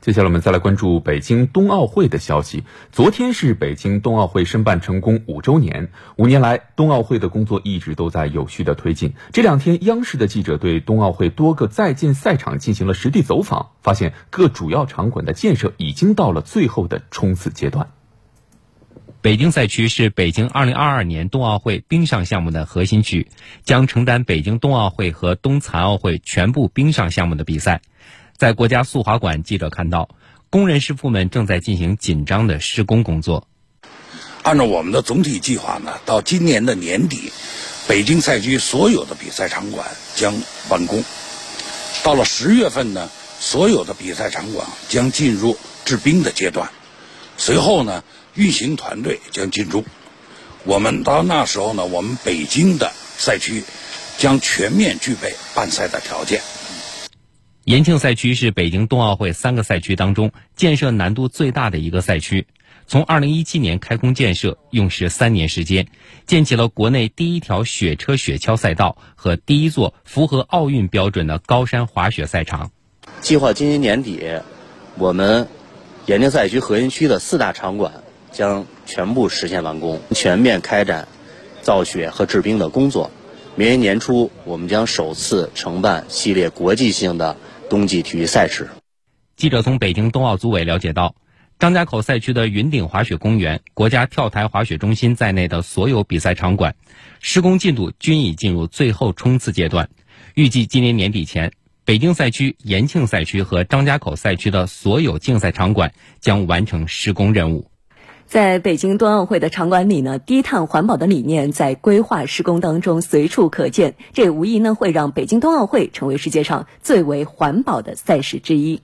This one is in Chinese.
接下来我们再来关注北京冬奥会的消息。昨天是北京冬奥会申办成功五周年，五年来冬奥会的工作一直都在有序的推进。这两天，央视的记者对冬奥会多个在建赛场进行了实地走访，发现各主要场馆的建设已经到了最后的冲刺阶段。北京赛区是北京2022年冬奥会冰上项目的核心区，将承担北京冬奥会和冬残奥会全部冰上项目的比赛。在国家速滑馆，记者看到工人师傅们正在进行紧张的施工工作。按照我们的总体计划呢，到今年的年底，北京赛区所有的比赛场馆将完工。到了十月份呢，所有的比赛场馆将进入制冰的阶段。随后呢，运行团队将进驻。我们到那时候呢，我们北京的赛区将全面具备办赛的条件。延庆赛区是北京冬奥会三个赛区当中建设难度最大的一个赛区。从2017年开工建设，用时三年时间，建起了国内第一条雪车雪橇赛道和第一座符合奥运标准的高山滑雪赛场。计划今年年底，我们延庆赛区核心区的四大场馆将全部实现完工，全面开展造雪和制冰的工作。明年年初，我们将首次承办系列国际性的。冬季体育赛事。记者从北京冬奥组委了解到，张家口赛区的云顶滑雪公园、国家跳台滑雪中心在内的所有比赛场馆，施工进度均已进入最后冲刺阶段。预计今年年底前，北京赛区、延庆赛区和张家口赛区的所有竞赛场馆将完成施工任务。在北京冬奥会的场馆里呢，低碳环保的理念在规划施工当中随处可见，这无疑呢会让北京冬奥会成为世界上最为环保的赛事之一。